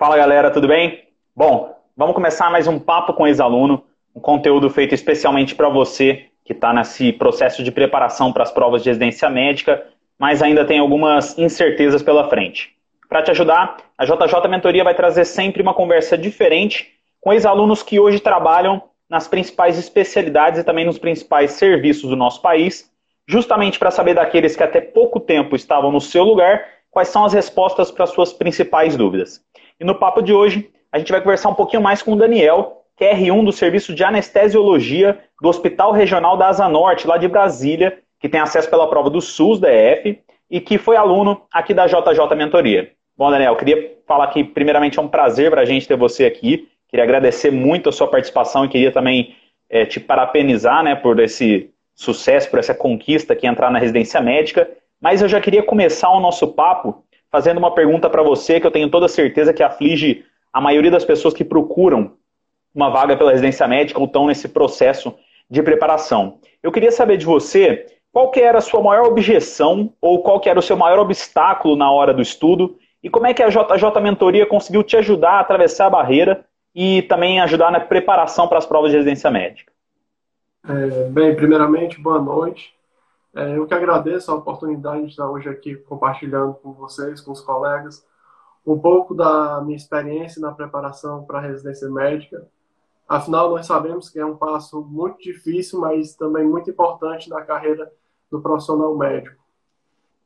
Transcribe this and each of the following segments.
Fala galera, tudo bem? Bom, vamos começar mais um papo com ex-aluno, um conteúdo feito especialmente para você que está nesse processo de preparação para as provas de residência médica, mas ainda tem algumas incertezas pela frente. Para te ajudar, a JJ Mentoria vai trazer sempre uma conversa diferente com ex-alunos que hoje trabalham nas principais especialidades e também nos principais serviços do nosso país, justamente para saber daqueles que até pouco tempo estavam no seu lugar, quais são as respostas para suas principais dúvidas. E no papo de hoje, a gente vai conversar um pouquinho mais com o Daniel, que é R1 do Serviço de Anestesiologia do Hospital Regional da Asa Norte, lá de Brasília, que tem acesso pela prova do SUS da EF e que foi aluno aqui da JJ Mentoria. Bom, Daniel, queria falar que, primeiramente, é um prazer para a gente ter você aqui. Queria agradecer muito a sua participação e queria também é, te parabenizar né, por esse sucesso, por essa conquista que é entrar na residência médica. Mas eu já queria começar o nosso papo fazendo uma pergunta para você que eu tenho toda certeza que aflige a maioria das pessoas que procuram uma vaga pela residência médica ou estão nesse processo de preparação. Eu queria saber de você qual que era a sua maior objeção ou qual que era o seu maior obstáculo na hora do estudo e como é que a JJ Mentoria conseguiu te ajudar a atravessar a barreira e também ajudar na preparação para as provas de residência médica. É, bem, primeiramente, boa noite. É, eu que agradeço a oportunidade de estar hoje aqui compartilhando com vocês, com os colegas, um pouco da minha experiência na preparação para a residência médica. Afinal, nós sabemos que é um passo muito difícil, mas também muito importante na carreira do profissional médico.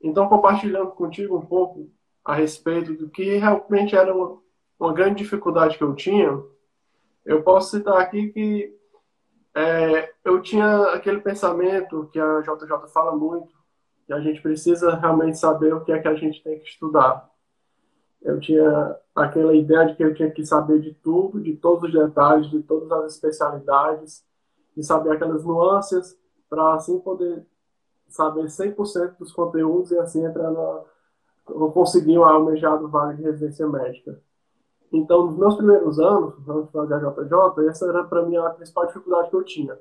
Então, compartilhando contigo um pouco a respeito do que realmente era uma, uma grande dificuldade que eu tinha, eu posso citar aqui que é, eu tinha aquele pensamento que a JJ fala muito, que a gente precisa realmente saber o que é que a gente tem que estudar. Eu tinha aquela ideia de que eu tinha que saber de tudo, de todos os detalhes, de todas as especialidades, de saber aquelas nuances, para assim poder saber 100% dos conteúdos e assim entrar na, conseguir uma almejada vaga de residência médica. Então, nos meus primeiros anos, antes de fazer a JJ, essa era para mim a principal dificuldade que eu tinha.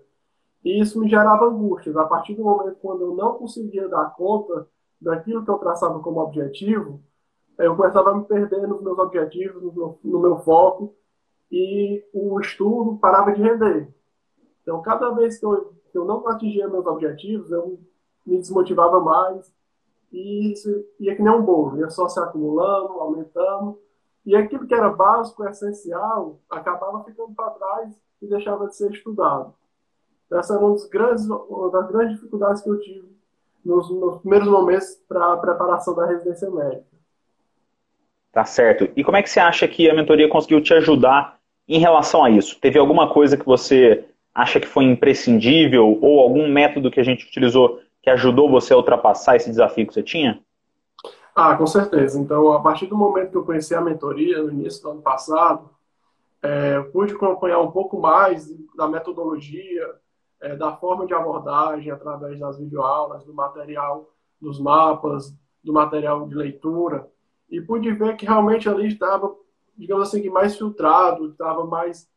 E isso me gerava angústias. A partir do momento quando eu não conseguia dar conta daquilo que eu traçava como objetivo, eu começava a me perder nos meus objetivos, no meu, no meu foco, e o estudo parava de render. Então, cada vez que eu, que eu não atingia meus objetivos, eu me desmotivava mais, e isso ia que nem um bolo, ia só se acumulando, aumentando, e aquilo que era básico, essencial, acabava ficando para trás e deixava de ser estudado. Essa era uma das grandes, uma das grandes dificuldades que eu tive nos, nos primeiros momentos para a preparação da residência médica. Tá certo. E como é que você acha que a mentoria conseguiu te ajudar em relação a isso? Teve alguma coisa que você acha que foi imprescindível ou algum método que a gente utilizou que ajudou você a ultrapassar esse desafio que você tinha? Ah, com certeza. Então, a partir do momento que eu conheci a mentoria, no início do ano passado, é, pude acompanhar um pouco mais da metodologia, é, da forma de abordagem através das videoaulas, do material, dos mapas, do material de leitura, e pude ver que realmente ali estava, digamos assim, mais filtrado, estava mais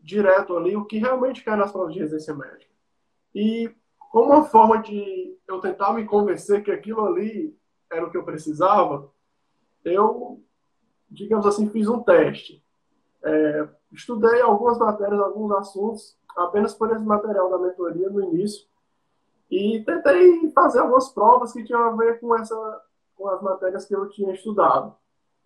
direto ali o que realmente quer nas provas de residência médica. E como uma forma de eu tentar me convencer que aquilo ali era o que eu precisava, eu, digamos assim, fiz um teste. É, estudei algumas matérias, alguns assuntos, apenas por esse material da mentoria no início, e tentei fazer algumas provas que tinham a ver com, essa, com as matérias que eu tinha estudado.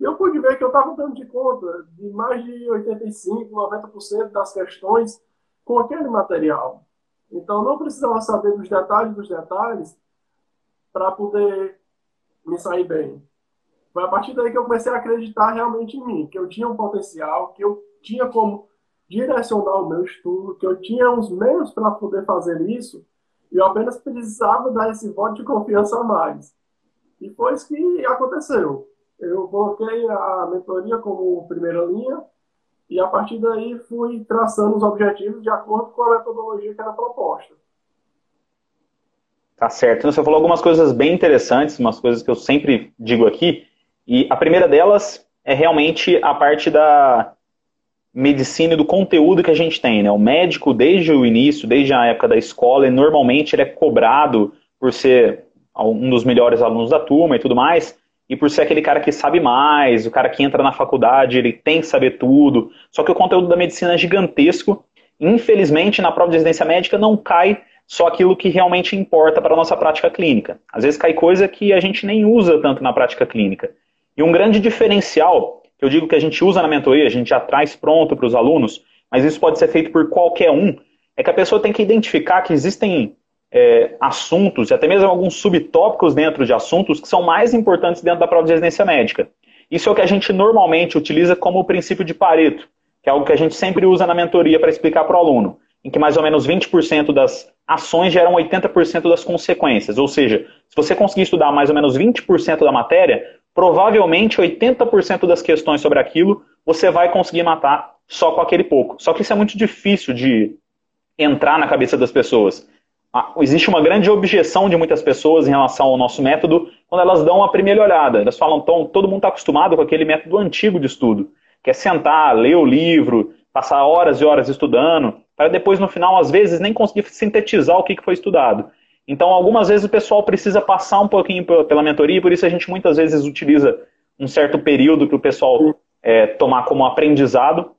E eu pude ver que eu estava dando de conta de mais de 85%, 90% das questões com aquele material. Então, não precisava saber dos detalhes dos detalhes para poder me sair bem. Foi a partir daí que eu comecei a acreditar realmente em mim, que eu tinha um potencial, que eu tinha como direcionar o meu estudo, que eu tinha os meios para poder fazer isso, e eu apenas precisava dar esse voto de confiança a mais. E foi isso que aconteceu. Eu coloquei a mentoria como primeira linha, e a partir daí fui traçando os objetivos de acordo com a metodologia que era proposta. Tá certo. Então, você falou algumas coisas bem interessantes, umas coisas que eu sempre digo aqui. E a primeira delas é realmente a parte da medicina e do conteúdo que a gente tem. Né? O médico, desde o início, desde a época da escola, normalmente ele é cobrado por ser um dos melhores alunos da turma e tudo mais. e por ser aquele cara que sabe mais, o cara que entra na faculdade, ele tem que saber tudo. Só que o conteúdo da medicina é gigantesco. Infelizmente, na prova de residência médica não cai só aquilo que realmente importa para a nossa prática clínica. Às vezes cai coisa que a gente nem usa tanto na prática clínica. E um grande diferencial, que eu digo que a gente usa na mentoria, a gente já traz pronto para os alunos, mas isso pode ser feito por qualquer um, é que a pessoa tem que identificar que existem é, assuntos, e até mesmo alguns subtópicos dentro de assuntos, que são mais importantes dentro da prova de residência médica. Isso é o que a gente normalmente utiliza como o princípio de Pareto, que é algo que a gente sempre usa na mentoria para explicar para o aluno, em que mais ou menos 20% das ações geram 80% das consequências. Ou seja, se você conseguir estudar mais ou menos 20% da matéria, provavelmente 80% das questões sobre aquilo você vai conseguir matar só com aquele pouco. Só que isso é muito difícil de entrar na cabeça das pessoas. Ah, existe uma grande objeção de muitas pessoas em relação ao nosso método quando elas dão a primeira olhada. Elas falam, então, todo mundo está acostumado com aquele método antigo de estudo, que é sentar, ler o livro, passar horas e horas estudando, para depois, no final, às vezes, nem conseguir sintetizar o que foi estudado. Então, algumas vezes o pessoal precisa passar um pouquinho pela mentoria, e por isso a gente muitas vezes utiliza um certo período para o pessoal é, tomar como aprendizado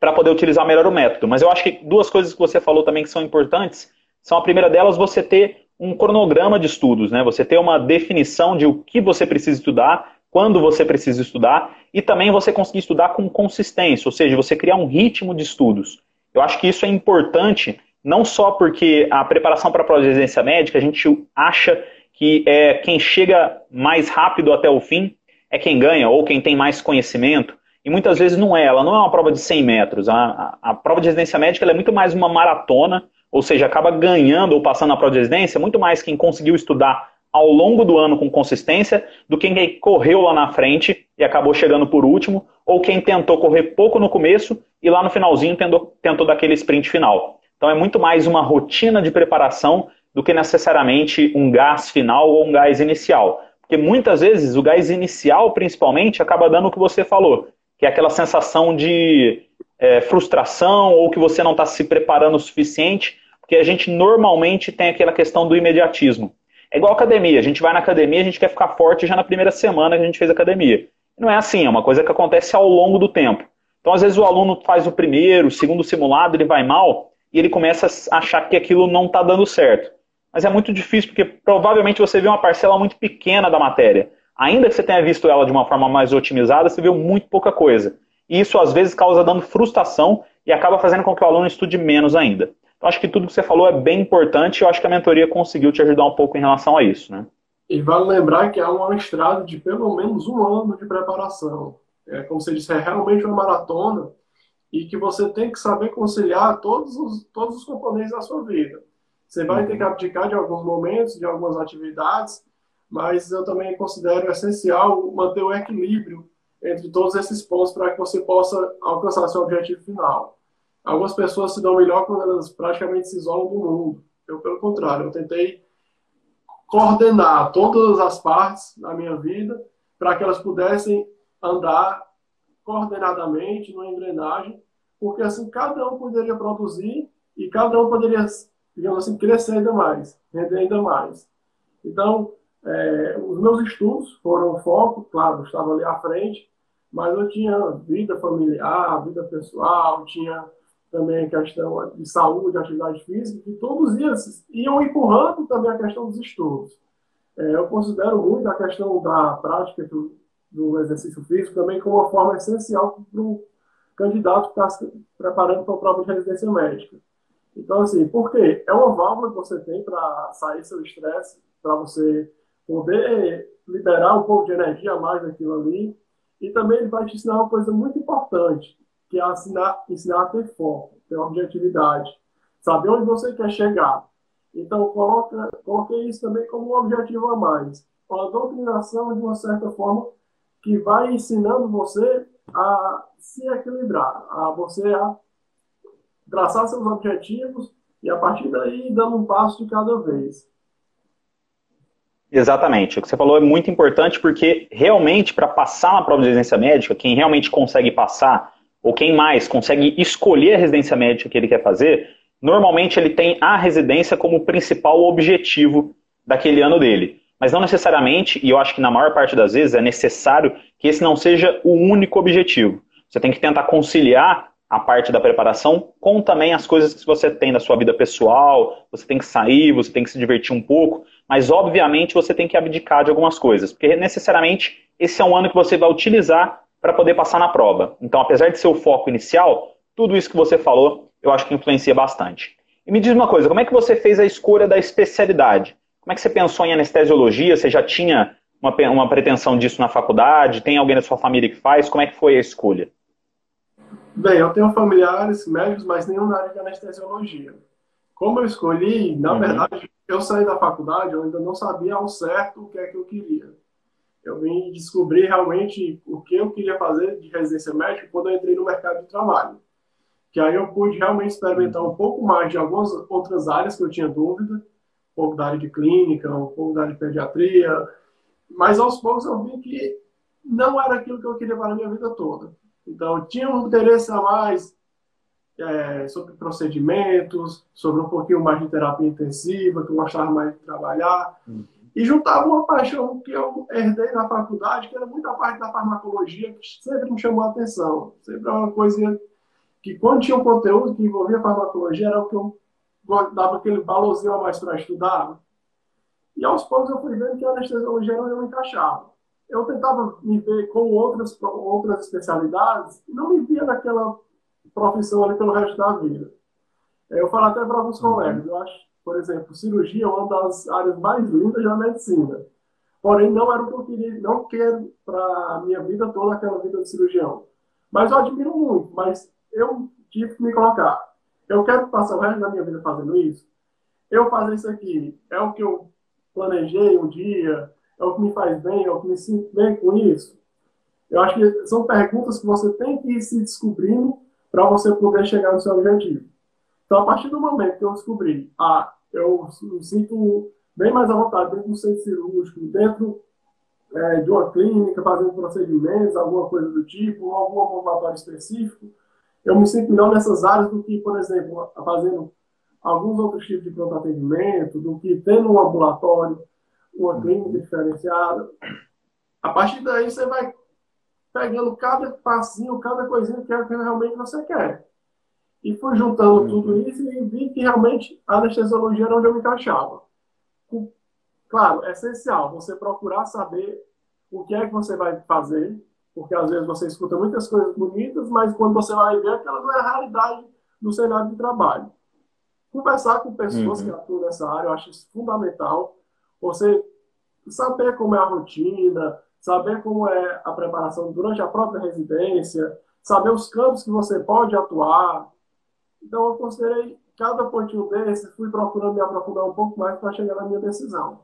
para poder utilizar melhor o método. Mas eu acho que duas coisas que você falou também que são importantes são a primeira delas você ter um cronograma de estudos, né? Você ter uma definição de o que você precisa estudar, quando você precisa estudar, e também você conseguir estudar com consistência, ou seja, você criar um ritmo de estudos. Eu acho que isso é importante, não só porque a preparação para a prova de residência médica, a gente acha que é quem chega mais rápido até o fim é quem ganha, ou quem tem mais conhecimento, e muitas vezes não é, ela não é uma prova de 100 metros. A, a, a prova de residência médica é muito mais uma maratona, ou seja, acaba ganhando ou passando na prova de residência muito mais quem conseguiu estudar ao longo do ano com consistência do que quem correu lá na frente e acabou chegando por último, ou quem tentou correr pouco no começo e lá no finalzinho tentou, tentou daquele sprint final. Então é muito mais uma rotina de preparação do que necessariamente um gás final ou um gás inicial. Porque muitas vezes o gás inicial, principalmente, acaba dando o que você falou, que é aquela sensação de é, frustração ou que você não está se preparando o suficiente porque a gente normalmente tem aquela questão do imediatismo. É igual academia, a gente vai na academia, a gente quer ficar forte já na primeira semana que a gente fez academia. Não é assim, é uma coisa que acontece ao longo do tempo. Então, às vezes, o aluno faz o primeiro, o segundo simulado, ele vai mal e ele começa a achar que aquilo não está dando certo. Mas é muito difícil, porque provavelmente você vê uma parcela muito pequena da matéria. Ainda que você tenha visto ela de uma forma mais otimizada, você viu muito pouca coisa. E isso, às vezes, causa dando frustração e acaba fazendo com que o aluno estude menos ainda. Então, acho que tudo que você falou é bem importante e eu acho que a mentoria conseguiu te ajudar um pouco em relação a isso, né? E vale lembrar que é uma estrada de pelo menos um ano de preparação. É, como você disse, é realmente uma maratona e que você tem que saber conciliar todos os, todos os componentes da sua vida. Você vai ter que abdicar de alguns momentos, de algumas atividades, mas eu também considero essencial manter o equilíbrio entre todos esses pontos para que você possa alcançar seu objetivo final. Algumas pessoas se dão melhor quando elas praticamente se isolam do mundo. Eu, pelo contrário, eu tentei coordenar todas as partes da minha vida para que elas pudessem andar coordenadamente numa engrenagem, porque assim cada um poderia produzir e cada um poderia, digamos assim, crescer ainda mais, render ainda mais. Então, é, os meus estudos foram foco, claro, eu estava ali à frente, mas eu tinha vida familiar, vida pessoal, tinha também a questão de saúde, atividade física, que todos esses iam empurrando também a questão dos estudos. É, eu considero muito a questão da prática do, do exercício físico também como uma forma essencial para o candidato que está se preparando para a prova de residência médica. Então, assim, por quê? É uma válvula que você tem para sair seu estresse, para você poder liberar um pouco de energia a mais daquilo ali. E também ele vai te ensinar uma coisa muito importante, que é ensinar, ensinar a ter foco, ter objetividade, saber onde você quer chegar. Então, coloca, coloquei isso também como um objetivo a mais. Uma doutrinação, de uma certa forma, que vai ensinando você a se equilibrar, a você a traçar seus objetivos e, a partir daí, dando um passo de cada vez. Exatamente. O que você falou é muito importante porque, realmente, para passar na prova de residência médica, quem realmente consegue passar ou quem mais consegue escolher a residência médica que ele quer fazer, normalmente ele tem a residência como principal objetivo daquele ano dele. mas não necessariamente, e eu acho que na maior parte das vezes é necessário que esse não seja o único objetivo. Você tem que tentar conciliar a parte da preparação com também as coisas que você tem da sua vida pessoal, você tem que sair, você tem que se divertir um pouco, mas obviamente você tem que abdicar de algumas coisas, porque necessariamente esse é um ano que você vai utilizar para poder passar na prova. Então, apesar de ser o foco inicial, tudo isso que você falou, eu acho que influencia bastante. E me diz uma coisa, como é que você fez a escolha da especialidade? Como é que você pensou em anestesiologia? Você já tinha uma, uma pretensão disso na faculdade? Tem alguém da sua família que faz? Como é que foi a escolha? Bem, eu tenho familiares médicos, mas nenhum na área de anestesiologia. Como eu escolhi, na uhum. verdade, eu saí da faculdade, eu ainda não sabia ao certo o que é que eu queria. Eu vim descobrir realmente o que eu queria fazer de residência médica quando eu entrei no mercado de trabalho. Que aí eu pude realmente experimentar um pouco mais de algumas outras áreas que eu tinha dúvida, um pouco da área de clínica, um pouco da área de pediatria, mas aos poucos eu vi que não era aquilo que eu queria para a minha vida toda. Então, tinha um interesse a mais é, sobre procedimentos, sobre um pouquinho mais de terapia intensiva, que eu gostava mais de trabalhar. Uhum. E juntava uma paixão que eu herdei na faculdade, que era muita parte da farmacologia, que sempre me chamou a atenção. Sempre era uma coisa que, quando tinha um conteúdo que envolvia farmacologia, era o que eu dava aquele valorzinho a mais para estudar. E aos poucos eu fui vendo que a anestesiologia não me encaixava eu tentava me ver com outras, outras especialidades e não me via naquela profissão ali pelo resto da vida. Eu falo até para alguns uhum. colegas, eu acho, por exemplo, cirurgia é uma das áreas mais lindas da medicina. Porém, não era o que eu queria, não quero para a minha vida toda aquela vida de cirurgião. Mas eu admiro muito, mas eu tive que me colocar. Eu quero passar o resto da minha vida fazendo isso. Eu fazer isso aqui é o que eu planejei um dia, é o que me faz bem, é o que me sinto bem com isso? Eu acho que são perguntas que você tem que ir se descobrindo para você poder chegar no seu objetivo. Então, a partir do momento que eu descobri, ah, eu me sinto bem mais à vontade dentro do centro cirúrgico, dentro é, de uma clínica, fazendo procedimentos, alguma coisa do tipo, algum ambulatório específico, eu me sinto melhor nessas áreas do que, por exemplo, fazendo alguns outros tipos de pronto atendimento, do que tendo um ambulatório, uma clínica diferenciada. A partir daí você vai pegando cada passinho, cada coisinha que é que realmente você quer. E fui juntando uhum. tudo isso e vi que realmente a anestesiologia era onde eu me encaixava. Claro, é essencial você procurar saber o que é que você vai fazer, porque às vezes você escuta muitas coisas bonitas, mas quando você vai ver, aquela não é a realidade do cenário de trabalho. Conversar com pessoas uhum. que atuam nessa área, eu acho isso fundamental. Você saber como é a rotina, saber como é a preparação durante a própria residência, saber os campos que você pode atuar. Então, eu considerei cada pontinho desse, fui procurando me aprofundar um pouco mais para chegar na minha decisão.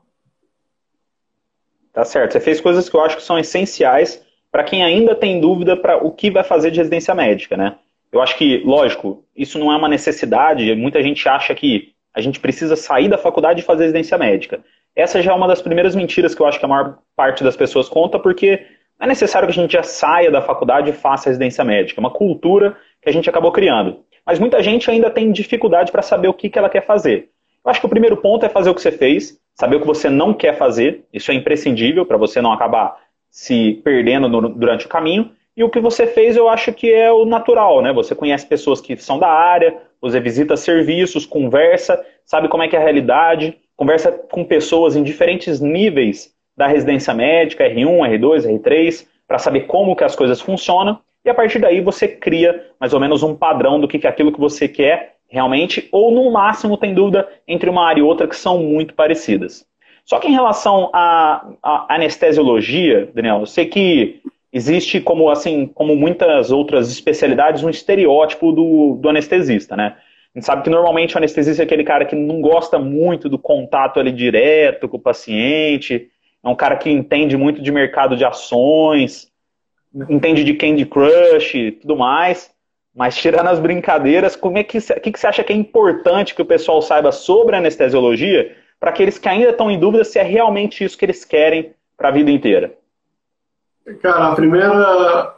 Tá certo. Você fez coisas que eu acho que são essenciais para quem ainda tem dúvida para o que vai fazer de residência médica, né? Eu acho que, lógico, isso não é uma necessidade. Muita gente acha que a gente precisa sair da faculdade e fazer residência médica. Essa já é uma das primeiras mentiras que eu acho que a maior parte das pessoas conta, porque não é necessário que a gente já saia da faculdade e faça residência médica. É uma cultura que a gente acabou criando. Mas muita gente ainda tem dificuldade para saber o que, que ela quer fazer. Eu acho que o primeiro ponto é fazer o que você fez, saber o que você não quer fazer. Isso é imprescindível para você não acabar se perdendo no, durante o caminho. E o que você fez, eu acho que é o natural, né? Você conhece pessoas que são da área, você visita serviços, conversa, sabe como é que é a realidade, conversa com pessoas em diferentes níveis da residência médica, R1, R2, R3, para saber como que as coisas funcionam, e a partir daí você cria mais ou menos um padrão do que é aquilo que você quer realmente, ou no máximo tem dúvida entre uma área e outra que são muito parecidas. Só que em relação à, à anestesiologia, Daniel, eu sei que existe, como assim, como muitas outras especialidades, um estereótipo do, do anestesista, né? A gente sabe que normalmente o anestesista é aquele cara que não gosta muito do contato ali direto com o paciente, é um cara que entende muito de mercado de ações, entende de Candy Crush e tudo mais. Mas tirando as brincadeiras, como é que, que, que você acha que é importante que o pessoal saiba sobre anestesiologia para aqueles que ainda estão em dúvida se é realmente isso que eles querem para a vida inteira? Cara, a primeira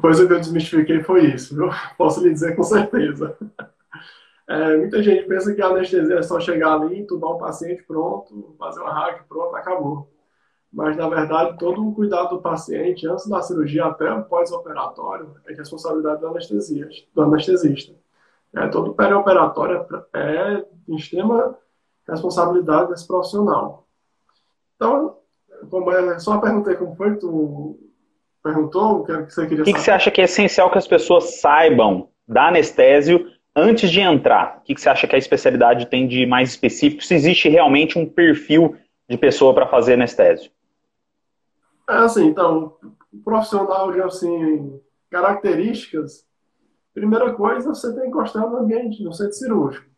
coisa que eu desmistifiquei foi isso, viu? Posso lhe dizer com certeza. É, muita gente pensa que a anestesia é só chegar ali, tubar o paciente, pronto, fazer uma hack, pronto, acabou. Mas na verdade todo o cuidado do paciente antes da cirurgia até o pós-operatório é responsabilidade do, anestesista. Do anestesista. É, todo perioperatório é de extrema responsabilidade desse profissional. Então, como é, só perguntei como foi tu perguntou, o que você queria O que, que você acha que é essencial que as pessoas saibam da anestésio antes de entrar? O que, que você acha que a especialidade tem de mais específico? Se existe realmente um perfil de pessoa para fazer anestésio? É assim, então, profissional de assim, características, primeira coisa, você tem que gostar do ambiente, no centro cirúrgico.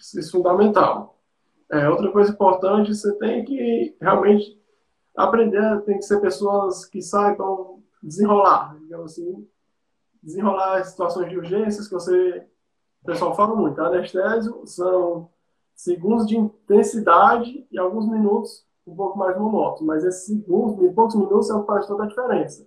Isso é fundamental. É, outra coisa importante, você tem que realmente aprender, tem que ser pessoas que saibam desenrolar, digamos assim, desenrolar as situações de urgências que você, o pessoal fala muito, anestésio são segundos de intensidade e alguns minutos um pouco mais monótono, mas esses segundos, em poucos minutos, é o que faz toda a diferença.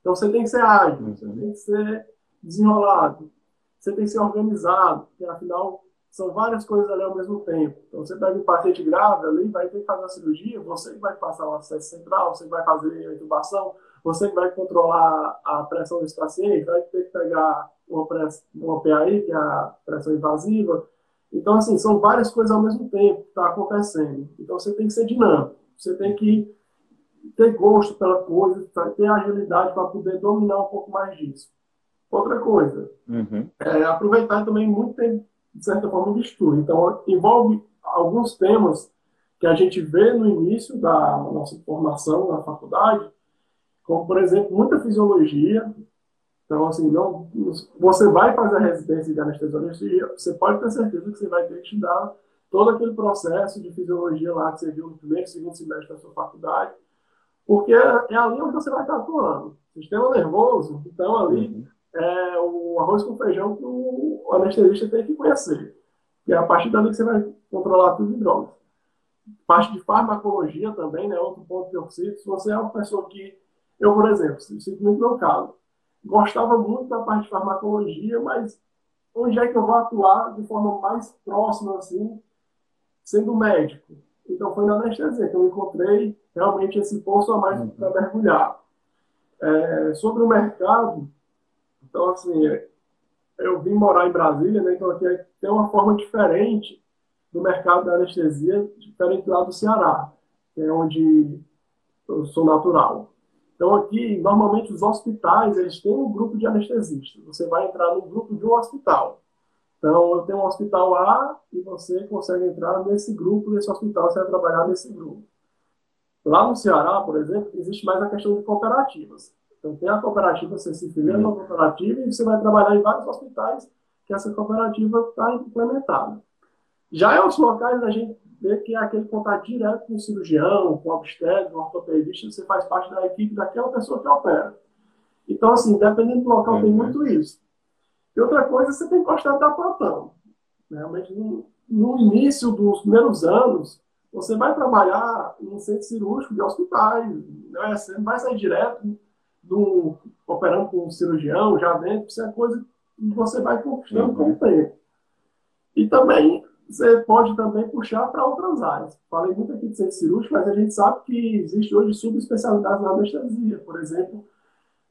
Então você tem que ser ágil, você tem que ser desenrolado, você tem que ser organizado, porque afinal são várias coisas ali ao mesmo tempo. Então, você pega um paciente grave ali, vai ter que fazer a cirurgia, você que vai passar o acesso central, você vai fazer a intubação, você que vai controlar a pressão desse paciente, vai ter que pegar uma, press, uma PAI, que é a pressão invasiva. Então, assim, são várias coisas ao mesmo tempo que está acontecendo. Então, você tem que ser dinâmico, você tem que ter gosto pela coisa, ter agilidade para poder dominar um pouco mais disso. Outra coisa, uhum. é aproveitar também muito tempo de certa forma, de estudo. Então, envolve alguns temas que a gente vê no início da nossa formação na faculdade, como, por exemplo, muita fisiologia. Então, assim, não, você vai fazer a residência de anestesiologia, você pode ter certeza que você vai ter que estudar todo aquele processo de fisiologia lá que você viu no primeiro, segundo semestre da sua faculdade, porque é ali onde você vai estar atuando. Sistema nervoso, então ali uhum é o arroz com feijão que o anestesista tem que conhecer. E é a partir dali que você vai controlar tudo de drogas. Parte de farmacologia também, né? Outro ponto que eu cito. Se você é uma pessoa que. Eu, por exemplo, sinto muito meu caso. Gostava muito da parte de farmacologia, mas onde é que eu vou atuar de forma mais próxima, assim, sendo médico? Então foi na anestesia que eu encontrei realmente esse poço a mais para mergulhar. É, sobre o mercado, então, assim, eu vim morar em Brasília, né? Então aqui tem uma forma diferente do mercado da anestesia, diferente lá do Ceará, que é onde eu sou natural. Então aqui, normalmente os hospitais, eles têm um grupo de anestesistas. Você vai entrar no grupo de um hospital. Então, eu tenho um hospital A e você consegue entrar nesse grupo, nesse hospital, você vai trabalhar nesse grupo. Lá no Ceará, por exemplo, existe mais a questão de cooperativas. Então, tem a cooperativa, você se filia numa cooperativa e você vai trabalhar em vários hospitais que essa cooperativa está implementada. Já em outros locais, a gente que é aquele contato direto com o cirurgião, com o obstetra, com o ortopedista, você faz parte da equipe daquela pessoa que opera. Então, assim, dependendo do local, uhum. tem muito isso. E outra coisa, você tem que gostar da plantão. Realmente, no, no início dos primeiros anos, você vai trabalhar em centro cirúrgico de hospitais, né? você não vai sair direto do, operando com um cirurgião já dentro, isso é coisa que você vai conquistando uhum. com o tempo. E também você pode também puxar para outras áreas. Falei muito aqui de centro cirúrgico, mas a gente sabe que existe hoje subespecialidades na anestesia, por exemplo,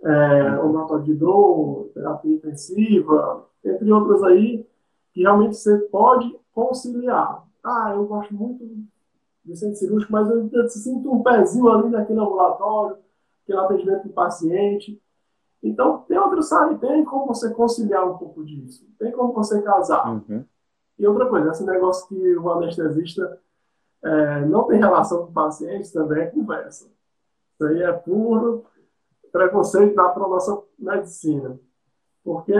é, ambulatório de hidro, terapia intensiva, entre outras aí, que realmente você pode conciliar. Ah, eu gosto muito de centro cirúrgico, mas eu, eu sinto um pezinho ali naquele ambulatório, aquele atendimento do paciente. Então, tem outro sabe, tem como você conciliar um pouco disso, tem como você casar. Uhum. E outra coisa, esse negócio que o anestesista é, não tem relação com o paciente também é conversa. Isso aí é puro preconceito da nossa medicina. Porque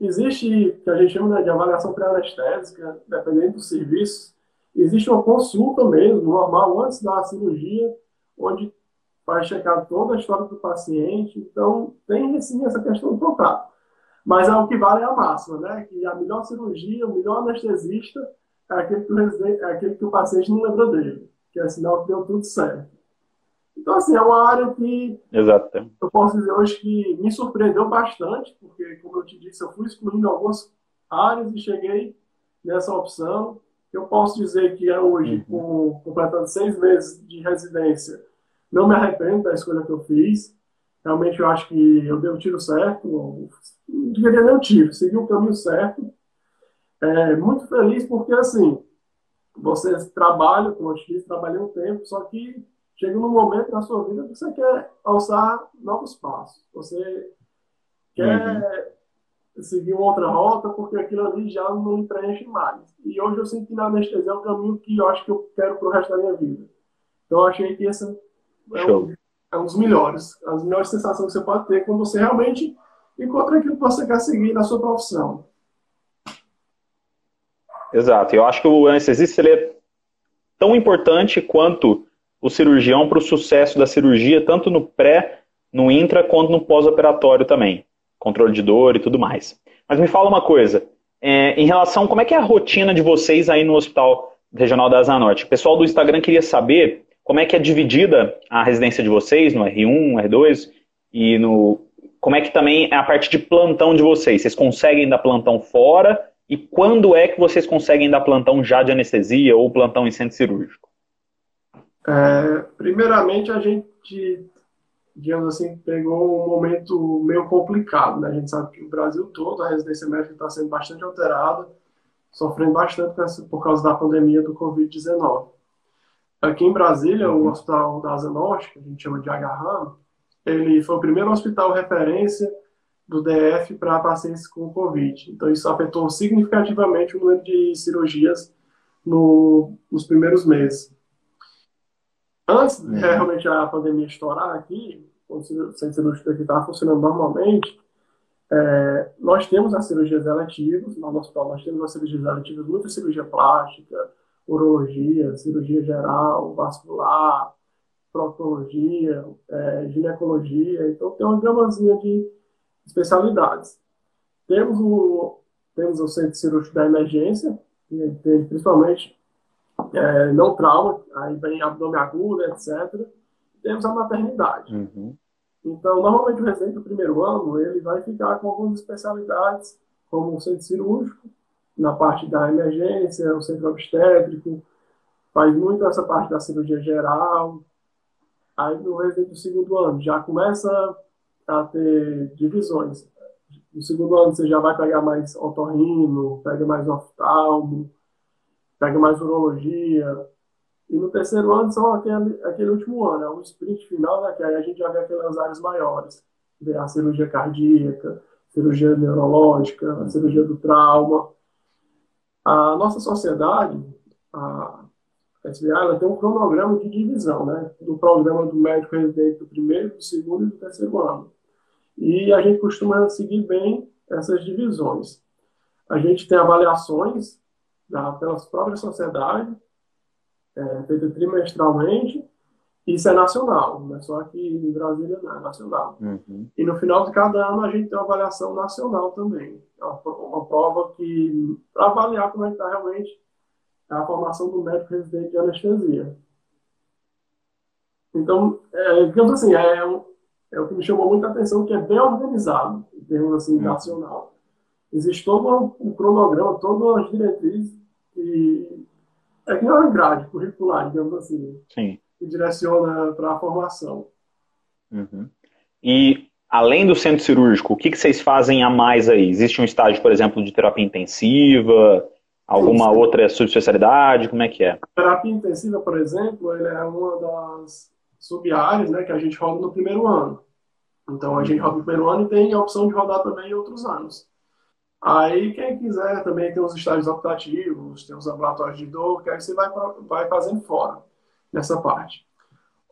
existe, que a gente chama de avaliação pré-anestésica, dependendo do serviço, existe uma consulta mesmo, normal, antes da cirurgia, onde vai checar toda a história do paciente. Então, tem sim essa questão do contato. Mas é o que vale é a máxima, né? Que a melhor cirurgia, o melhor anestesista é aquele que o, residente, é aquele que o paciente não lembra dele, que é sinal que deu tudo certo. Então, assim, é uma área que Exato. eu posso dizer hoje que me surpreendeu bastante, porque, como eu te disse, eu fui excluindo algumas áreas e cheguei nessa opção. Eu posso dizer que é hoje, uhum. com, completando seis meses de residência, não me arrependo da escolha que eu fiz. Realmente eu acho que eu dei o tiro certo, não deveria nem o tiro, segui o caminho certo. É, muito feliz porque, assim, você trabalha, como eu te disse, trabalhei um tempo, só que chega num momento na sua vida que você quer alçar novos passos. Você quer uhum. seguir uma outra rota porque aquilo ali já não lhe preenche mais. E hoje eu sinto que na anestesia é o caminho que eu acho que eu quero para o resto da minha vida. Então eu achei que esse é um, é um dos melhores, as melhores sensações que você pode ter quando você realmente encontra aquilo que você quer seguir na sua profissão. Exato. Eu acho que o anestesista ele é tão importante quanto o cirurgião para o sucesso da cirurgia, tanto no pré, no intra, quanto no pós-operatório também. Controle de dor e tudo mais. Mas me fala uma coisa, é, em relação, como é que é a rotina de vocês aí no Hospital Regional da Asa Norte? O pessoal do Instagram queria saber como é que é dividida a residência de vocês, no R1, R2, e no. Como é que também é a parte de plantão de vocês? Vocês conseguem dar plantão fora e quando é que vocês conseguem dar plantão já de anestesia ou plantão em centro cirúrgico? É, primeiramente, a gente, digamos assim, pegou um momento meio complicado. Né? A gente sabe que o Brasil todo, a residência médica está sendo bastante alterada, sofrendo bastante por causa da pandemia do Covid-19. Aqui em Brasília, o uhum. Hospital da Asa Norte, que a gente chama de Agarrano, ele foi o primeiro hospital referência do DF para pacientes com Covid. Então, isso afetou significativamente o número de cirurgias no, nos primeiros meses. Antes de uhum. realmente a pandemia estourar aqui, o centro cirúrgico aqui estava funcionando normalmente, é, nós temos as cirurgias eletivas, no hospital nós temos as cirurgias eletivas, muita cirurgia plástica, urologia, cirurgia geral, vascular, proctologia, é, ginecologia, então tem uma gamazinha de especialidades. Temos o, temos o centro cirúrgico da emergência, que tem principalmente é, não trauma, aí vem abdômen agudo, etc. Temos a maternidade. Uhum. Então, normalmente o residente do primeiro ano, ele vai ficar com algumas especialidades, como o centro cirúrgico, na parte da emergência, o centro obstétrico, faz muito essa parte da cirurgia geral. Aí no residente do segundo ano já começa a ter divisões. No segundo ano você já vai pegar mais otorrino, pega mais oftalmo, pega mais urologia. E no terceiro ano são aquele, aquele último ano, é o sprint final, né, que aí a gente já vê aquelas áreas maiores. Vê a cirurgia cardíaca, cirurgia neurológica, a cirurgia do trauma. A nossa sociedade, a SBA, ela tem um cronograma de divisão, né, do programa do médico residente do primeiro, do segundo e do terceiro ano. E a gente costuma seguir bem essas divisões. A gente tem avaliações da, pelas próprias sociedades, é, feita trimestralmente, isso é nacional, não é só aqui em Brasília, não, é nacional. Uhum. E no final de cada ano a gente tem uma avaliação nacional também. É uma, uma prova que, para avaliar como é que está realmente a formação do médico residente de anestesia. Então, é, digamos assim, é é o que me chamou muita atenção, que é bem organizado, em termos assim, uhum. nacional. Existe todo um cronograma, todas as diretrizes, e é que não é grade curricular, digamos assim, Sim. Que direciona para a formação. Uhum. E além do centro cirúrgico, o que, que vocês fazem a mais aí? Existe um estágio, por exemplo, de terapia intensiva? Alguma Sim. outra subespecialidade? Como é que é? Terapia intensiva, por exemplo, ele é uma das sub-áreas né, que a gente roda no primeiro ano. Então a gente roda no primeiro ano e tem a opção de rodar também em outros anos. Aí quem quiser também tem os estágios optativos, tem os laboratórios de dor, que aí você vai, vai fazendo fora nessa parte.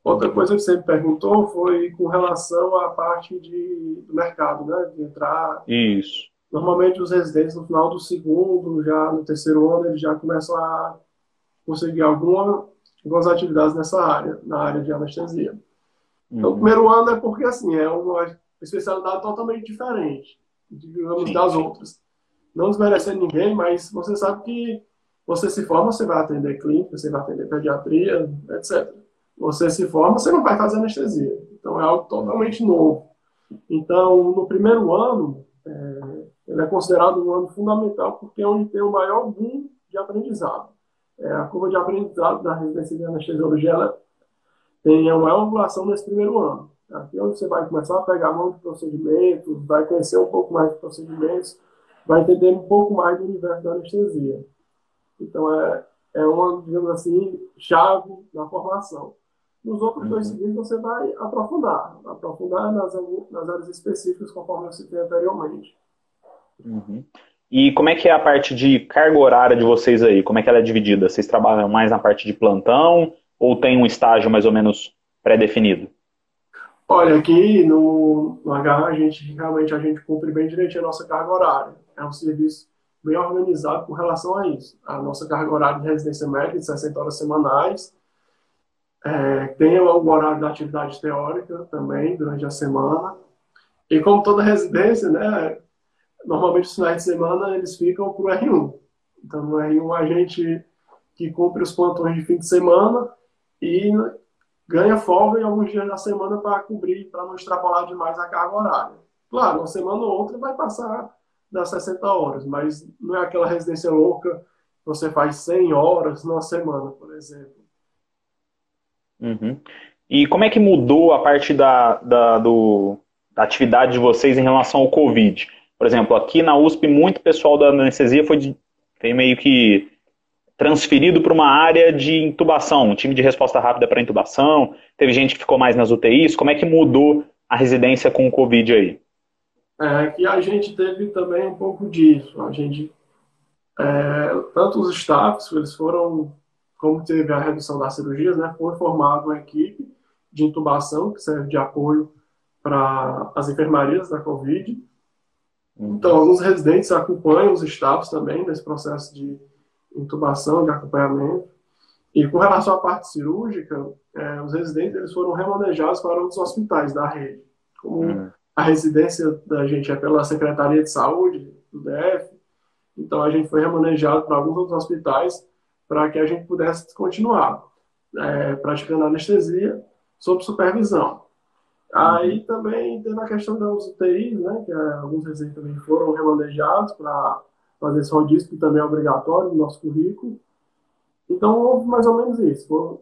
Outra coisa que você me perguntou foi com relação à parte de, do mercado, né? De entrar. Isso. Normalmente os residentes no final do segundo, já no terceiro ano, eles já começam a conseguir alguma algumas atividades nessa área, na área de anestesia. Então, o primeiro ano é porque, assim, é uma especialidade totalmente diferente, digamos, sim, das outras. Não desmerecendo ninguém, mas você sabe que você se forma, você vai atender clínica, você vai atender pediatria, etc. Você se forma, você não vai fazer anestesia. Então, é algo totalmente novo. Então, no primeiro ano, é, ele é considerado um ano fundamental porque é onde tem o maior boom de aprendizado. é, a curva de aprendizado da residência de anestesiologia ela tem uma ovulação nesse primeiro ano. Aqui é onde você vai começar a pegar a mão de procedimentos, vai conhecer um pouco mais de procedimentos, vai entender um pouco mais do universo da anestesia. Então, é, é uma, digamos assim, chave na formação. Nos outros dois uhum. seguintes, você vai aprofundar. Aprofundar nas, nas áreas específicas, conforme eu citei anteriormente. Uhum. E como é que é a parte de carga horária de vocês aí? Como é que ela é dividida? Vocês trabalham mais na parte de plantão ou tem um estágio mais ou menos pré-definido? Olha, aqui no, no HR, a gente realmente a gente cumpre bem direitinho a nossa carga horária. É um serviço bem organizado com relação a isso. A nossa carga horária de residência médica de 60 horas semanais. É, tem o horário da atividade teórica também durante a semana. E como toda residência, né, normalmente os finais de semana eles ficam para o R1. Então, no R1 a gente que cumpre os plantões de fim de semana e ganha folga em alguns dias da semana para cobrir, para não extrapolar demais a carga horária. Claro, uma semana ou outra vai passar das 60 horas, mas não é aquela residência louca que você faz 100 horas numa semana, por exemplo. Uhum. E como é que mudou a parte da, da, do, da atividade de vocês em relação ao Covid? Por exemplo, aqui na USP, muito pessoal da anestesia foi, de, foi meio que transferido para uma área de intubação, um time de resposta rápida para intubação. Teve gente que ficou mais nas UTIs. Como é que mudou a residência com o Covid aí? É que a gente teve também um pouco disso. A gente, é, tanto os staffs, eles foram, como teve a redução das cirurgias, né, foi formada uma equipe de intubação que serve de apoio para as enfermarias da Covid. Então, alguns residentes acompanham os staffs também nesse processo de intubação, de acompanhamento. E com relação à parte cirúrgica, é, os residentes eles foram remanejados para outros hospitais da rede. Como uhum. A residência da gente é pela Secretaria de Saúde do DF, então a gente foi remanejado para alguns outros hospitais para que a gente pudesse continuar é, praticando anestesia sob supervisão. Aí uhum. também tem a questão das UTIs, né, que é, alguns residentes também foram remanejados para fazer esse rodízio, que também é obrigatório no nosso currículo. Então, houve mais ou menos isso.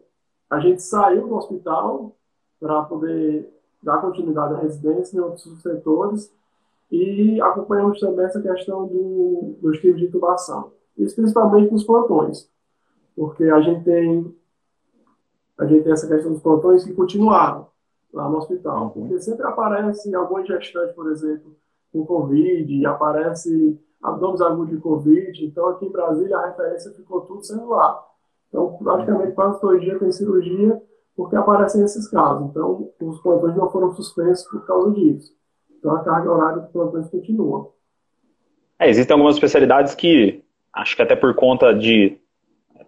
A gente saiu do hospital para poder dar continuidade à residência em outros setores e acompanhamos também essa questão do, dos tipos de intubação. Isso principalmente nos plantões, porque a gente tem a gente tem essa questão dos plantões que continuaram lá no hospital, uhum. porque sempre aparece algum gestante, por exemplo, com Covid, aparece abdômen agudo de Covid. Então, aqui em Brasília, a referência ficou tudo sendo lá. Então, praticamente quase todo dia tem cirurgia porque aparecem esses casos. Então, os plantões não foram suspensos por causa disso. Então, a carga horária dos plantões continua. É, existem algumas especialidades que, acho que até por conta de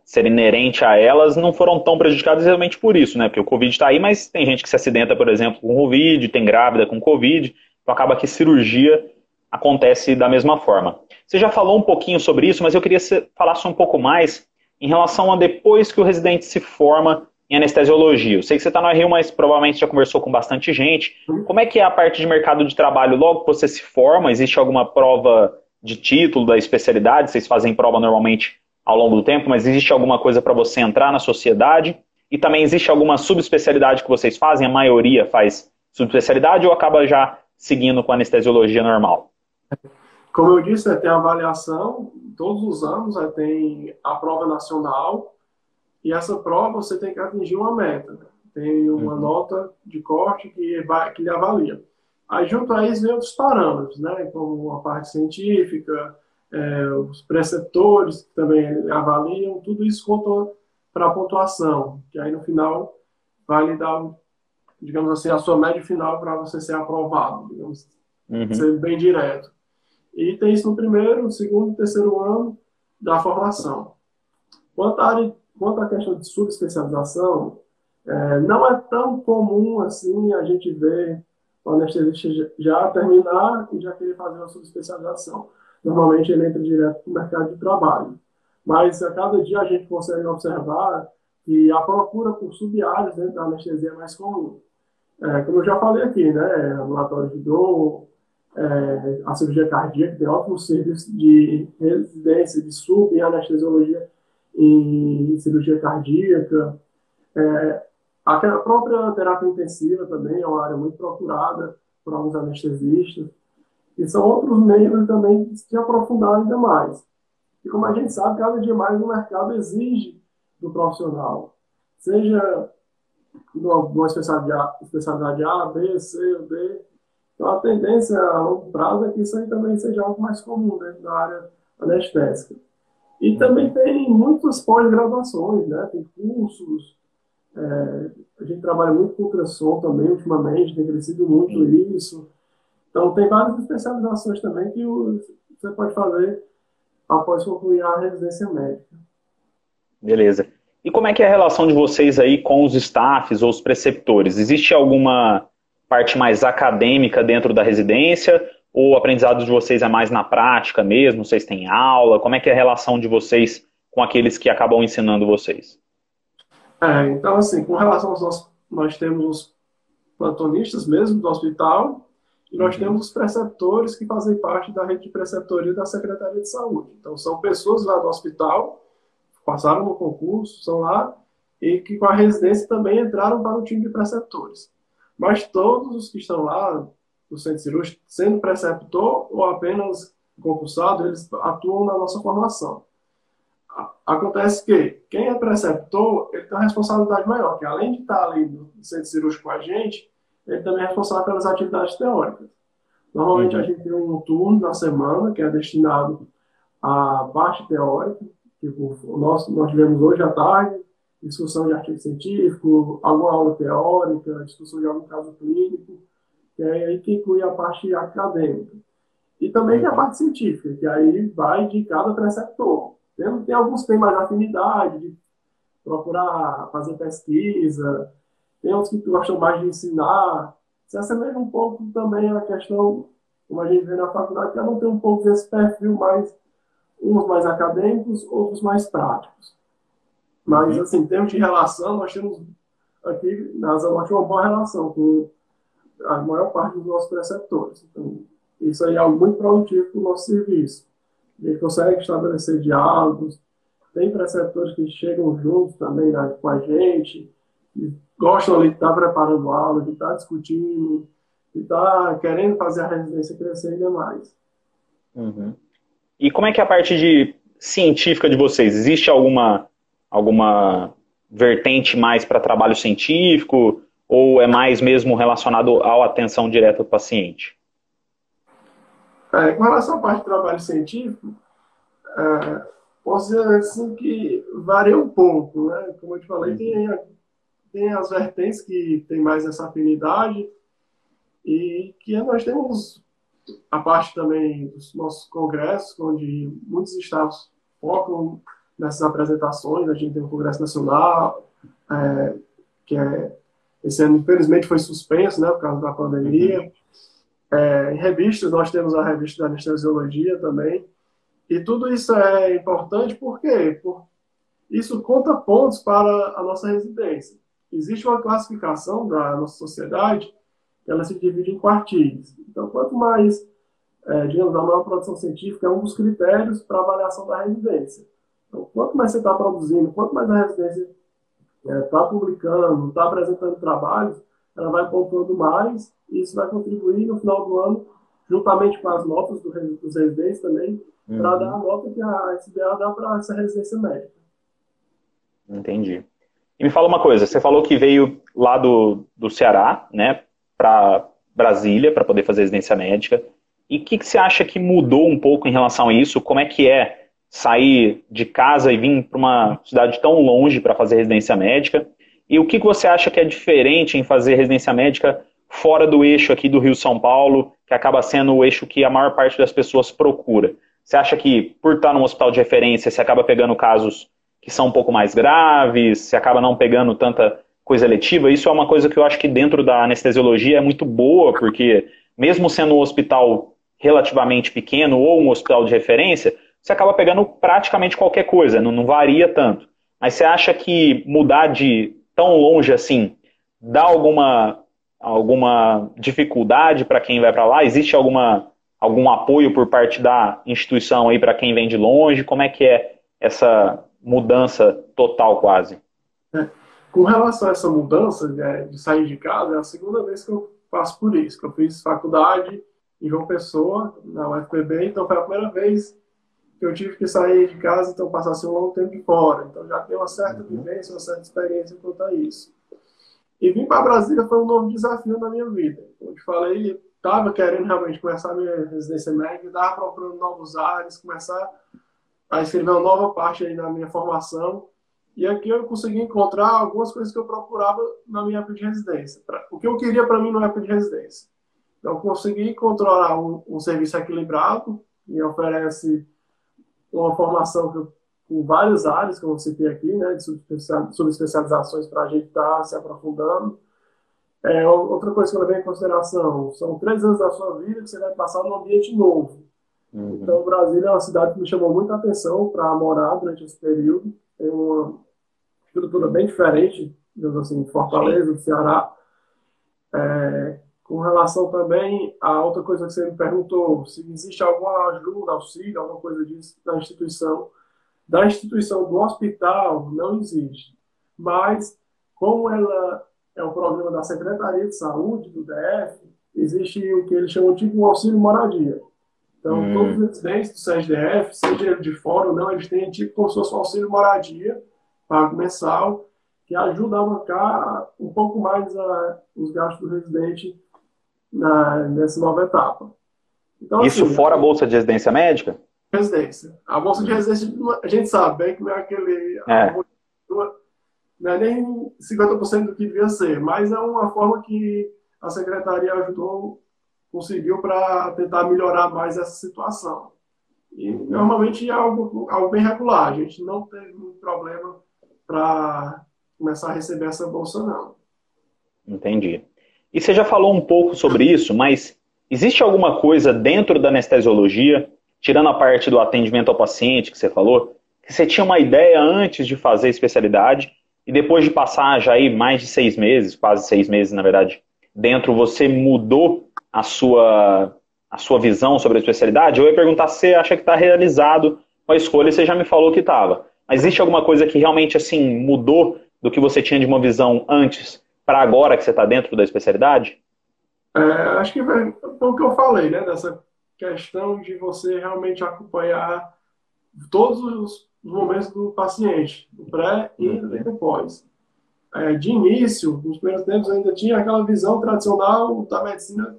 ser inerente a elas, não foram tão prejudicadas realmente por isso, né? Porque o Covid está aí, mas tem gente que se acidenta, por exemplo, com Covid, tem grávida com Covid, então acaba que cirurgia acontece da mesma forma. Você já falou um pouquinho sobre isso, mas eu queria que falasse um pouco mais em relação a depois que o residente se forma em anestesiologia. Eu sei que você está no Rio, mas provavelmente já conversou com bastante gente. Como é que é a parte de mercado de trabalho logo que você se forma? Existe alguma prova de título da especialidade? Vocês fazem prova normalmente ao longo do tempo, mas existe alguma coisa para você entrar na sociedade? E também existe alguma subespecialidade que vocês fazem? A maioria faz subespecialidade ou acaba já seguindo com a anestesiologia normal? Como eu disse, né, tem avaliação todos os anos, né, tem a prova nacional, e essa prova você tem que atingir uma meta. Né? Tem uma uhum. nota de corte que, vai, que lhe avalia. Aí, junto a isso, vem outros parâmetros, né, como a parte científica, é, os preceptores que também avaliam, tudo isso conta para a pontuação, que aí no final vai lhe dar, digamos assim, a sua média final para você ser aprovado, digamos, uhum. ser bem direto. E tem isso no primeiro, no segundo e terceiro ano da formação. Quanto à, área, quanto à questão de subespecialização, é, não é tão comum assim a gente ver o anestesista já terminar e já querer fazer uma subespecialização. Normalmente ele entra direto para o mercado de trabalho. Mas a cada dia a gente consegue observar que a procura por sub-áreas dentro da anestesia é mais comum. É, como eu já falei aqui, né, ambulatório de dor, é, a cirurgia cardíaca, tem ótimos serviços de residência, de sub e anestesiologia em cirurgia cardíaca. É, a própria terapia intensiva também é uma área muito procurada por alguns anestesistas. E são outros meios também de se aprofundar ainda mais. E como a gente sabe, cada dia mais o mercado exige do profissional, seja especialidade, especialidade A, B, C, D. Então a tendência a longo prazo é que isso aí também seja algo mais comum dentro da área anestésica. E também tem muitas pós-graduações, né? tem cursos, é, a gente trabalha muito com ultrassom também ultimamente, tem crescido muito isso. Então, tem várias especializações também que você pode fazer após concluir a residência médica. Beleza. E como é que é a relação de vocês aí com os staffs ou os preceptores? Existe alguma parte mais acadêmica dentro da residência ou o aprendizado de vocês é mais na prática mesmo? Vocês têm aula? Como é que é a relação de vocês com aqueles que acabam ensinando vocês? É, então, assim, com relação aos nossos, nós temos os plantonistas mesmo do hospital, e nós uhum. temos os preceptores que fazem parte da rede de preceptoria da Secretaria de Saúde. Então, são pessoas lá do hospital, passaram no concurso, são lá, e que com a residência também entraram para o time de preceptores. Mas todos os que estão lá no centro cirúrgico, sendo preceptor ou apenas concursado, eles atuam na nossa formação. Acontece que quem é preceptor, ele tem uma responsabilidade maior, que além de estar ali no centro cirúrgico com a gente, ele também é responsável pelas atividades teóricas. Normalmente uhum. a gente tem um turno na semana que é destinado à parte teórica, tipo, o nosso, nós tivemos hoje à tarde, discussão de artigo científico, alguma aula teórica, discussão de algum caso clínico, que é aí que inclui a parte acadêmica. E também tem a parte científica, que aí vai de cada preceptor. Tem, tem alguns que têm mais afinidade de procurar fazer pesquisa, tem outros que gostam mais de ensinar. Se assemelha um pouco também à questão, como a gente vê na faculdade, que não tem um pouco desse perfil mais, uns mais acadêmicos, outros mais práticos. Mas, uhum. assim, em termos de relação, nós temos aqui na Zona uma boa relação com a maior parte dos nossos preceptores. Então, isso aí é algo muito produtivo para o nosso serviço. Gente consegue estabelecer diálogos, tem preceptores que chegam juntos também né, com a gente, gostam ali de estar preparando aula, de estar discutindo, de estar querendo fazer a residência crescer ainda mais. Uhum. E como é que é a parte de científica de vocês? Existe alguma, alguma vertente mais para trabalho científico ou é mais mesmo relacionado à atenção direta do paciente? É, com relação à parte de trabalho científico, é, posso dizer assim que varia um pouco, né? Como eu te falei, tem tem as vertentes que tem mais essa afinidade e que nós temos a parte também dos nossos congressos, onde muitos estados focam nessas apresentações. A gente tem o Congresso Nacional, é, que é, esse ano, infelizmente, foi suspenso né, por causa da pandemia. Uhum. É, em revistas, nós temos a revista da anestesiologia também. E tudo isso é importante porque por, isso conta pontos para a nossa residência existe uma classificação da nossa sociedade que ela se divide em quartis. Então, quanto mais, é, digamos, a maior produção científica é um dos critérios para avaliação da residência. Então, quanto mais você está produzindo, quanto mais a residência está é, tá publicando, está apresentando trabalhos, ela vai pontuando mais e isso vai contribuir no final do ano, juntamente com as notas do, dos residentes também, uhum. para dar a nota que a SBA dá para essa residência médica. Entendi. E me fala uma coisa, você falou que veio lá do, do Ceará, né, para Brasília, para poder fazer residência médica. E o que, que você acha que mudou um pouco em relação a isso? Como é que é sair de casa e vir para uma cidade tão longe para fazer residência médica? E o que, que você acha que é diferente em fazer residência médica fora do eixo aqui do Rio-São Paulo, que acaba sendo o eixo que a maior parte das pessoas procura? Você acha que, por estar num hospital de referência, você acaba pegando casos que são um pouco mais graves, se acaba não pegando tanta coisa letiva. Isso é uma coisa que eu acho que dentro da anestesiologia é muito boa, porque mesmo sendo um hospital relativamente pequeno ou um hospital de referência, você acaba pegando praticamente qualquer coisa, não, não varia tanto. Mas você acha que mudar de tão longe assim dá alguma, alguma dificuldade para quem vai para lá? Existe alguma, algum apoio por parte da instituição aí para quem vem de longe? Como é que é essa mudança total quase? É. Com relação a essa mudança né, de sair de casa, é a segunda vez que eu passo por isso, que eu fiz faculdade em João Pessoa, na UFPB, então foi a primeira vez que eu tive que sair de casa, então passasse um longo tempo fora. Então já tenho uma certa uhum. vivência, uma certa experiência quanto a isso. E vir para Brasília foi um novo desafio na minha vida. Como eu te falei, estava querendo realmente começar a minha residência médica, estava procurando novos ares, começar a escrever uma nova parte aí na minha formação. E aqui eu consegui encontrar algumas coisas que eu procurava na minha época de residência. O que eu queria para mim na época de residência. Então, consegui controlar um, um serviço equilibrado, que oferece uma formação com várias áreas, como eu citei aqui, né, de subespecializações para a gente estar tá se aprofundando. É, outra coisa que eu levei em consideração, são três anos da sua vida que você vai passar num ambiente novo. Uhum. Então, Brasília é uma cidade que me chamou muita atenção para morar durante esse período. Tem uma estrutura bem diferente, digamos assim, de Fortaleza, do Ceará. É, com relação também a outra coisa que você me perguntou, se existe alguma ajuda, auxílio, alguma coisa disso da instituição. Da instituição do hospital, não existe. Mas, como ela é um programa da Secretaria de Saúde, do DF, existe o que eles chamam de um auxílio moradia. Então, hum. todos os residentes do SESDF, seja ele de fora ou não, eles têm tipo como se fosse um auxílio moradia, pago mensal, que ajuda a bancar um pouco mais a, os gastos do residente na, nessa nova etapa. Então, Isso assim, fora a bolsa de residência médica? Residência. A bolsa de residência, a gente sabe bem que não é aquele. É. Não é nem 50% do que devia ser, mas é uma forma que a secretaria ajudou, conseguiu para tentar melhorar mais essa situação. E normalmente é algo, algo bem regular, a gente não teve muito problema para começar a receber essa bolsa, não. Entendi. E você já falou um pouco sobre isso, mas existe alguma coisa dentro da anestesiologia, tirando a parte do atendimento ao paciente que você falou, que você tinha uma ideia antes de fazer a especialidade e depois de passar já aí mais de seis meses, quase seis meses na verdade, dentro você mudou a sua, a sua visão sobre a especialidade? Eu ia perguntar se você acha que está realizado a escolha e você já me falou que estava. Mas existe alguma coisa que realmente assim mudou do que você tinha de uma visão antes para agora que você está dentro da especialidade? É, acho que foi o que eu falei, né? Dessa questão de você realmente acompanhar todos os momentos do paciente, do pré e uhum. do pós. É, de início, nos primeiros tempos, ainda tinha aquela visão tradicional da medicina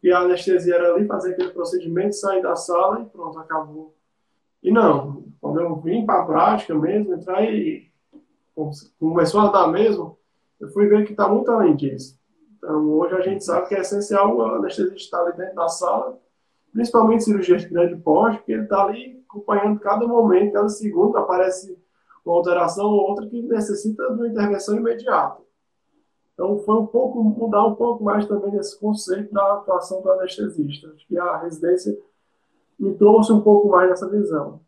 que a anestesia era ali, fazer aquele procedimento, sair da sala e pronto, acabou. E não, quando eu vim para a prática mesmo, entrar e começou a dar mesmo, eu fui ver que está muito além disso. Então, hoje a gente sabe que é essencial o anestesista estar ali dentro da sala, principalmente cirurgia de grande porte, porque ele está ali acompanhando cada momento, cada segundo, aparece uma alteração ou outra que necessita de uma intervenção imediata. Então, foi um pouco, mudar um pouco mais também nesse conceito da atuação do anestesista. Acho que a residência me trouxe um pouco mais dessa visão.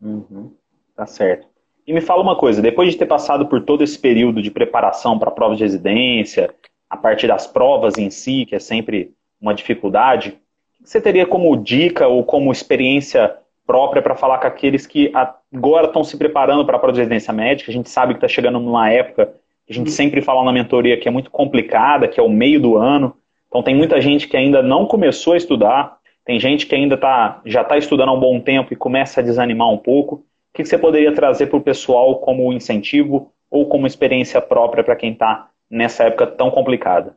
Uhum. Tá certo. E me fala uma coisa, depois de ter passado por todo esse período de preparação para provas de residência, a partir das provas em si, que é sempre uma dificuldade, o que você teria como dica ou como experiência própria para falar com aqueles que agora estão se preparando para a prova de residência médica? A gente sabe que está chegando numa época que a gente sempre fala na mentoria que é muito complicada, que é o meio do ano. Então tem muita gente que ainda não começou a estudar, tem gente que ainda tá, já está estudando há um bom tempo e começa a desanimar um pouco. O que você poderia trazer para o pessoal como incentivo ou como experiência própria para quem está nessa época tão complicada?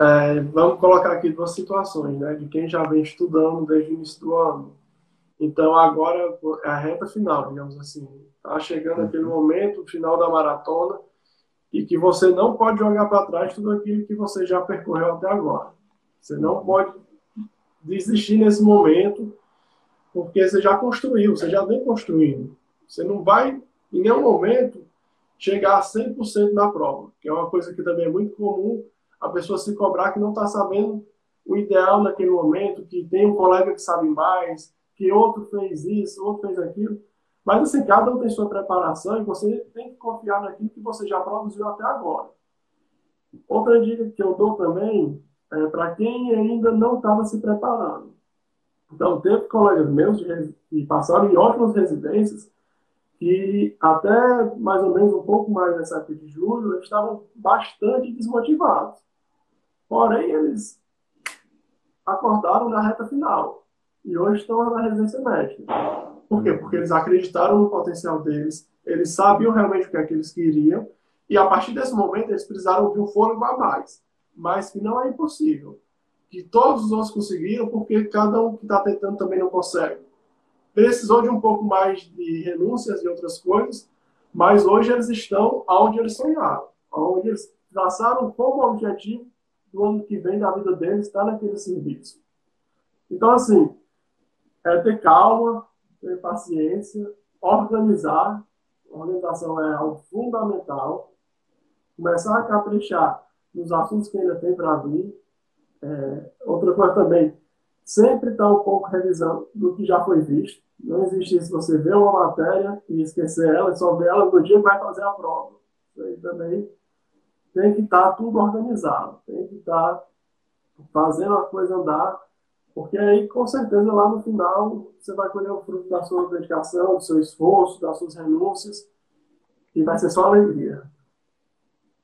É, vamos colocar aqui duas situações, né? De quem já vem estudando desde o início do ano. Então, agora é a reta final, digamos assim. Está chegando aquele uhum. momento, final da maratona, e que você não pode jogar para trás tudo aquilo que você já percorreu até agora. Você não uhum. pode desistir nesse momento porque você já construiu, você já vem construindo. Você não vai, em nenhum momento, chegar a 100% na prova, que é uma coisa que também é muito comum a pessoa se cobrar que não está sabendo o ideal naquele momento, que tem um colega que sabe mais, que outro fez isso, outro fez aquilo. Mas assim, cada um tem sua preparação e você tem que confiar naquilo que você já produziu até agora. Outra dica que eu dou também é para quem ainda não estava se preparando. Então, teve colegas meus que passaram em ótimas residências que até mais ou menos um pouco mais nessa época de julho, eles estavam bastante desmotivados. Porém, eles acordaram na reta final e hoje estão na residência médica. Por quê? Porque eles acreditaram no potencial deles, eles sabiam realmente o que é que eles queriam e a partir desse momento eles precisaram de um fôlego a mais, mas que não é impossível. Que todos os outros conseguiram porque cada um que está tentando também não consegue precisou de um pouco mais de renúncias e outras coisas, mas hoje eles estão onde eles sonharam, onde eles traçaram como objetivo do ano que vem da vida deles estar naquele serviço. Então, assim, é ter calma, ter paciência, organizar. A organização é algo fundamental. Começar a caprichar nos assuntos que ainda tem para vir. É, outra coisa também, sempre estar tá um pouco revisando do que já foi visto. Não existe isso, você vê uma matéria e esquecer ela, e só ver ela no dia que vai fazer a prova. Isso aí também tem que estar tá tudo organizado, tem que estar tá fazendo a coisa andar, porque aí, com certeza, lá no final, você vai colher o fruto da sua dedicação, do seu esforço, das suas renúncias, e vai ser só alegria.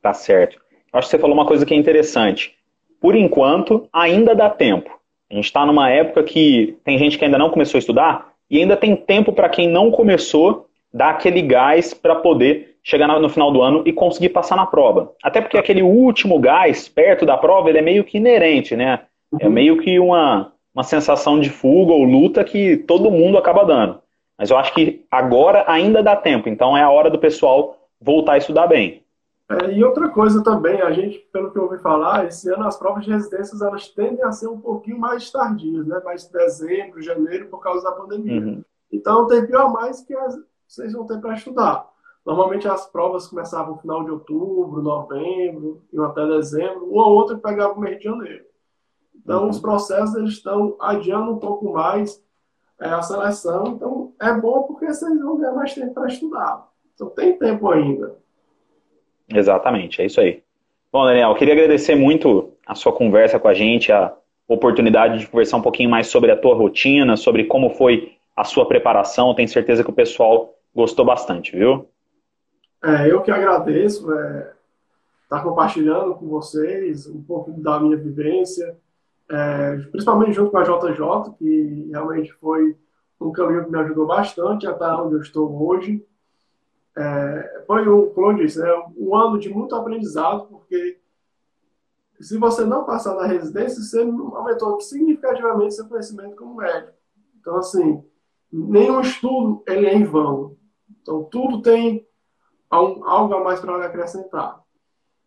Tá certo. Acho que você falou uma coisa que é interessante. Por enquanto, ainda dá tempo. A gente está numa época que tem gente que ainda não começou a estudar e ainda tem tempo para quem não começou dar aquele gás para poder chegar no final do ano e conseguir passar na prova. Até porque aquele último gás perto da prova ele é meio que inerente, né? É uhum. meio que uma, uma sensação de fuga ou luta que todo mundo acaba dando. Mas eu acho que agora ainda dá tempo, então é a hora do pessoal voltar a estudar bem. É, e outra coisa também, a gente, pelo que eu ouvi falar, esse ano as provas de residências elas tendem a ser um pouquinho mais tardias, né? Mais dezembro, janeiro, por causa da pandemia. Uhum. Então tem pior mais que as, vocês vão ter para estudar. Normalmente as provas começavam no final de outubro, novembro, e até dezembro, um ou outro pegava o mês de janeiro. Então uhum. os processos eles estão adiando um pouco mais é, a seleção. Então é bom porque vocês vão ter mais tempo para estudar. Então tem tempo ainda. Exatamente, é isso aí. Bom, Daniel, queria agradecer muito a sua conversa com a gente, a oportunidade de conversar um pouquinho mais sobre a tua rotina, sobre como foi a sua preparação. Tenho certeza que o pessoal gostou bastante, viu? É, eu que agradeço é, estar compartilhando com vocês um pouco da minha vivência, é, principalmente junto com a JJ, que realmente foi um caminho que me ajudou bastante a estar onde eu estou hoje é, foi, um, como eu disse, né, um ano de muito aprendizado, porque se você não passar na residência, você aumentou significativamente seu conhecimento como médico. Então, assim, nenhum estudo ele é em vão. Então, tudo tem algo a mais para acrescentar.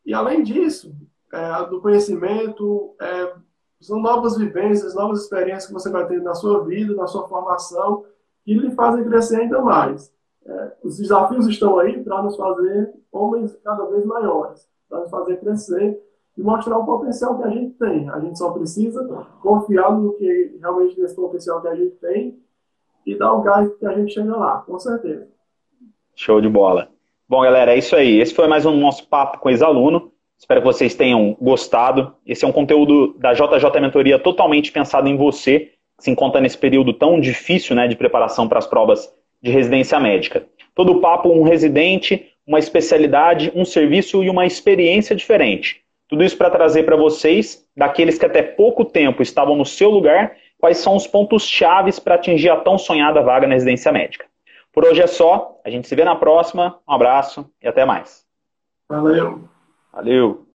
E, além disso, é, do conhecimento, é, são novas vivências, novas experiências que você vai ter na sua vida, na sua formação, que lhe fazem crescer ainda mais. É, os desafios estão aí para nos fazer homens cada vez maiores, para nos fazer crescer e mostrar o potencial que a gente tem. A gente só precisa confiar no que realmente nesse potencial que a gente tem e dar o gás que a gente chega lá, com certeza. Show de bola. Bom, galera, é isso aí. Esse foi mais um nosso papo com ex-aluno. Espero que vocês tenham gostado. Esse é um conteúdo da JJ Mentoria totalmente pensado em você, que se encontra nesse período tão difícil né, de preparação para as provas de residência médica. Todo o papo, um residente, uma especialidade, um serviço e uma experiência diferente. Tudo isso para trazer para vocês, daqueles que até pouco tempo estavam no seu lugar, quais são os pontos chaves para atingir a tão sonhada vaga na residência médica. Por hoje é só, a gente se vê na próxima, um abraço e até mais. Valeu. Valeu.